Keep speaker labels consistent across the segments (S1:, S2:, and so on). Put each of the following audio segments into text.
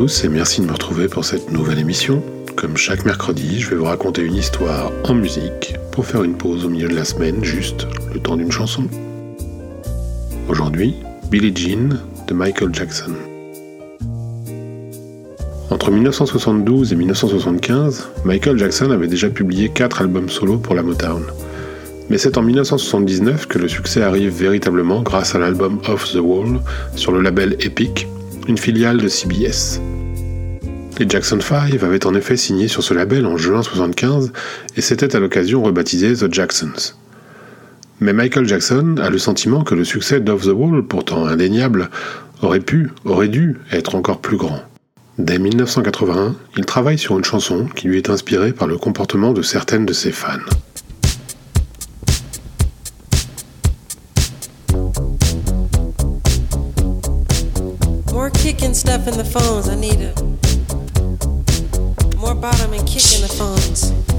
S1: et merci de me retrouver pour cette nouvelle émission. Comme chaque mercredi, je vais vous raconter une histoire en musique pour faire une pause au milieu de la semaine, juste le temps d'une chanson. Aujourd'hui, Billie Jean de Michael Jackson. Entre 1972 et 1975, Michael Jackson avait déjà publié 4 albums solo pour la Motown. Mais c'est en 1979 que le succès arrive véritablement grâce à l'album Off the Wall sur le label Epic, filiale de CBS. Les Jackson 5 avaient en effet signé sur ce label en juin 1975 et s'étaient à l'occasion rebaptisés The Jacksons. Mais Michael Jackson a le sentiment que le succès d'Off the Wall, pourtant indéniable, aurait pu, aurait dû être encore plus grand. Dès 1981, il travaille sur une chanson qui lui est inspirée par le comportement de certaines de ses fans.
S2: Kicking stuff in the phones. I need a more bottom and kicking the phones.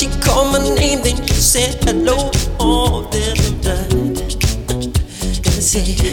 S2: She called my name, then she said hello. All oh, then I died. And I said.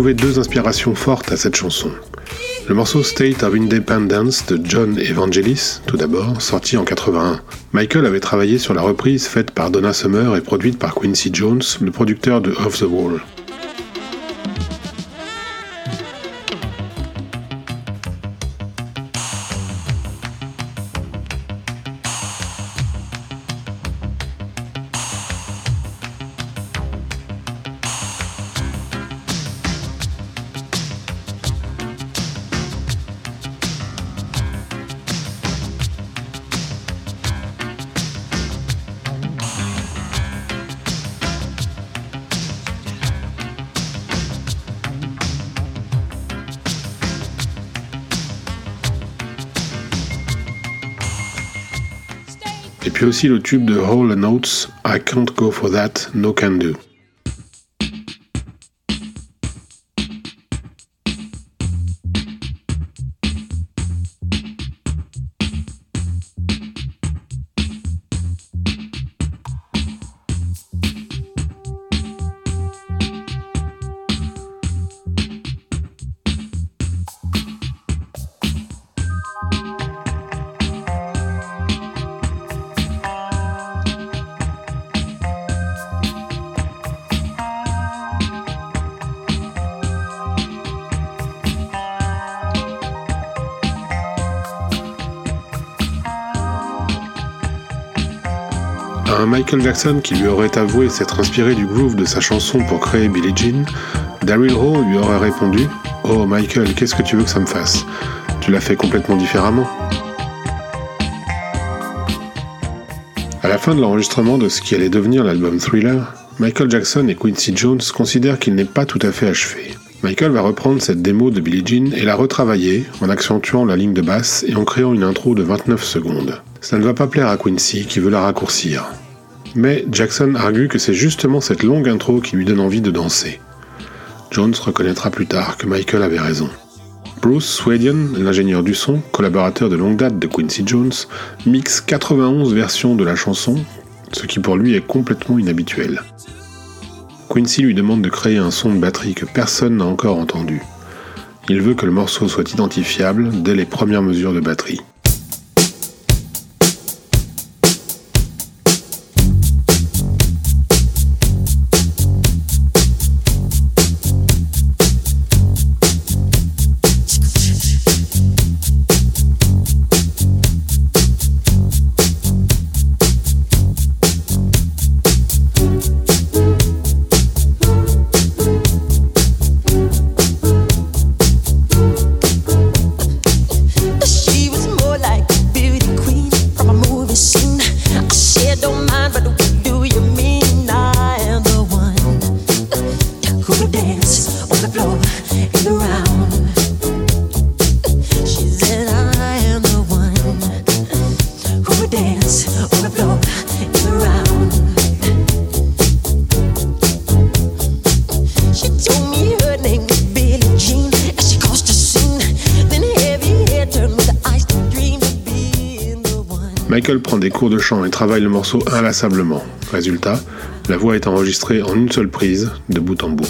S1: Trouver deux inspirations fortes à cette chanson. Le morceau State of Independence de John Evangelis, tout d'abord, sorti en 81. Michael avait travaillé sur la reprise faite par Donna Summer et produite par Quincy Jones, le producteur de Off the Wall. Et puis aussi le tube de Hall Notes I Can't Go For That, No Can Do. Un Michael Jackson qui lui aurait avoué s'être inspiré du groove de sa chanson pour créer Billie Jean, Daryl Rowe lui aurait répondu Oh Michael, qu'est-ce que tu veux que ça me fasse? Tu l'as fait complètement différemment. À la fin de l'enregistrement de ce qui allait devenir l'album Thriller, Michael Jackson et Quincy Jones considèrent qu'il n'est pas tout à fait achevé. Michael va reprendre cette démo de Billie Jean et la retravailler en accentuant la ligne de basse et en créant une intro de 29 secondes. Ça ne va pas plaire à Quincy qui veut la raccourcir. Mais Jackson argue que c'est justement cette longue intro qui lui donne envie de danser. Jones reconnaîtra plus tard que Michael avait raison. Bruce Swedian, l'ingénieur du son, collaborateur de longue date de Quincy Jones, mixe 91 versions de la chanson, ce qui pour lui est complètement inhabituel. Quincy lui demande de créer un son de batterie que personne n'a encore entendu. Il veut que le morceau soit identifiable dès les premières mesures de batterie. Michael prend des cours de chant et travaille le morceau inlassablement. Résultat, la voix est enregistrée en une seule prise, de bout en bout.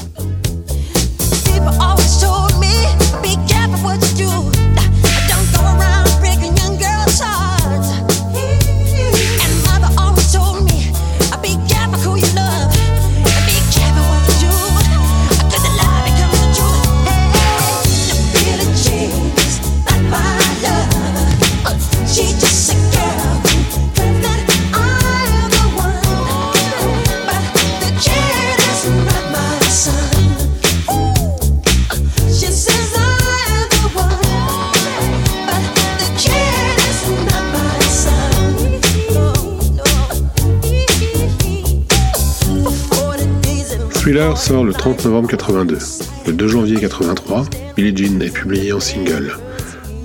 S1: Thriller sort le 30 novembre 82. Le 2 janvier 83, Billie Jean est publié en single.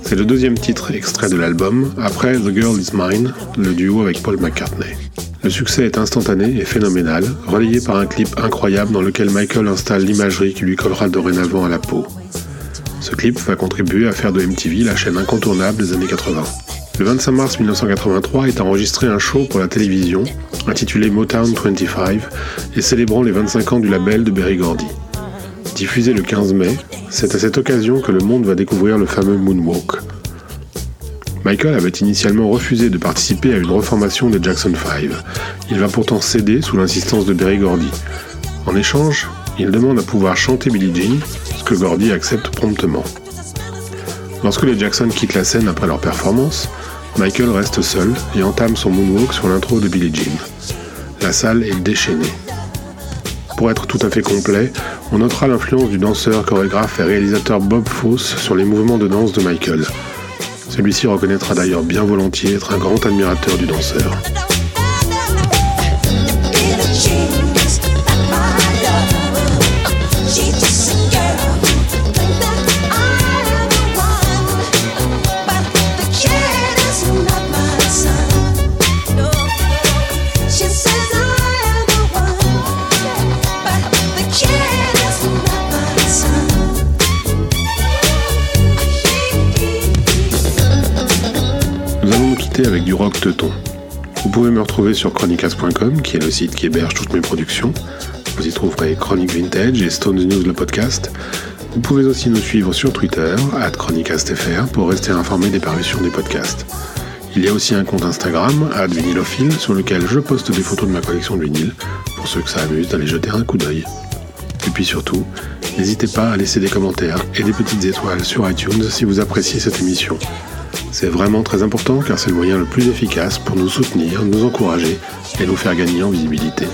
S1: C'est le deuxième titre extrait de l'album, après The Girl Is Mine, le duo avec Paul McCartney. Le succès est instantané et phénoménal, relayé par un clip incroyable dans lequel Michael installe l'imagerie qui lui collera dorénavant à la peau. Ce clip va contribuer à faire de MTV la chaîne incontournable des années 80. Le 25 mars 1983 est enregistré un show pour la télévision intitulé Motown 25 et célébrant les 25 ans du label de Berry Gordy. Diffusé le 15 mai, c'est à cette occasion que le monde va découvrir le fameux Moonwalk. Michael avait initialement refusé de participer à une reformation des Jackson 5. Il va pourtant céder sous l'insistance de Berry Gordy. En échange, il demande à pouvoir chanter Billie Jean, ce que Gordy accepte promptement. Lorsque les Jackson quittent la scène après leur performance, Michael reste seul et entame son moonwalk sur l'intro de Billie Jean. La salle est déchaînée. Pour être tout à fait complet, on notera l'influence du danseur, chorégraphe et réalisateur Bob Fosse sur les mouvements de danse de Michael. Celui-ci reconnaîtra d'ailleurs bien volontiers être un grand admirateur du danseur. Avec du rock teuton. Vous pouvez me retrouver sur chronicas.com, qui est le site qui héberge toutes mes productions. Vous y trouverez Chronic Vintage et Stones News le podcast. Vous pouvez aussi nous suivre sur Twitter, at chronicastfr, pour rester informé des parutions des podcasts. Il y a aussi un compte Instagram, at sur lequel je poste des photos de ma collection de vinyle, pour ceux que ça amuse d'aller jeter un coup d'œil. Et puis surtout, n'hésitez pas à laisser des commentaires et des petites étoiles sur iTunes si vous appréciez cette émission. C'est vraiment très important car c'est le moyen le plus efficace pour nous soutenir, nous encourager et nous faire gagner en visibilité.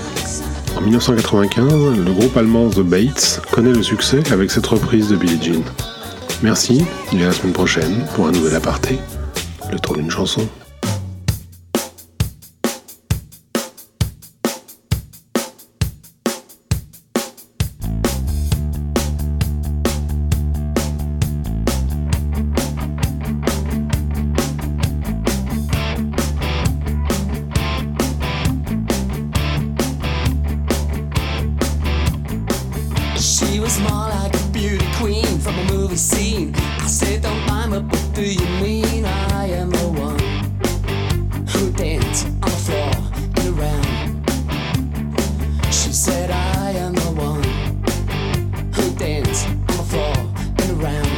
S1: En 1995, le groupe allemand The Bates connaît le succès avec cette reprise de Billie Jean. Merci et à la semaine prochaine pour un nouvel aparté, le tour d'une chanson.
S3: Small like a beauty queen from a movie scene. I said, Don't mind me, book. do you mean I am the one who danced on the floor and around? She said, I am the one who danced on the floor and around.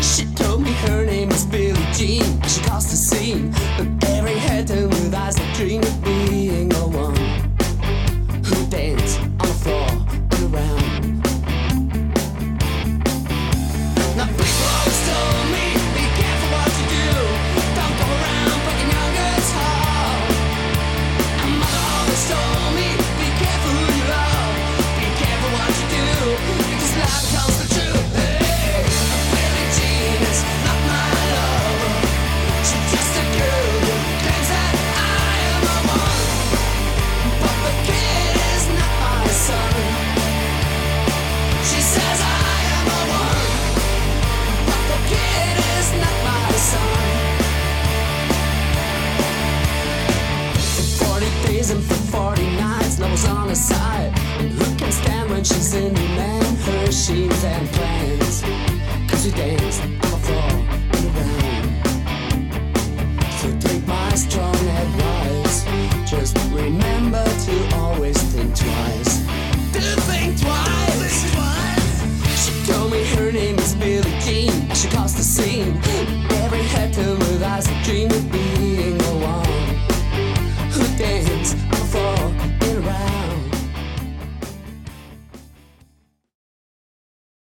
S3: She told me her name was Billie Jean. She caused a scene. seen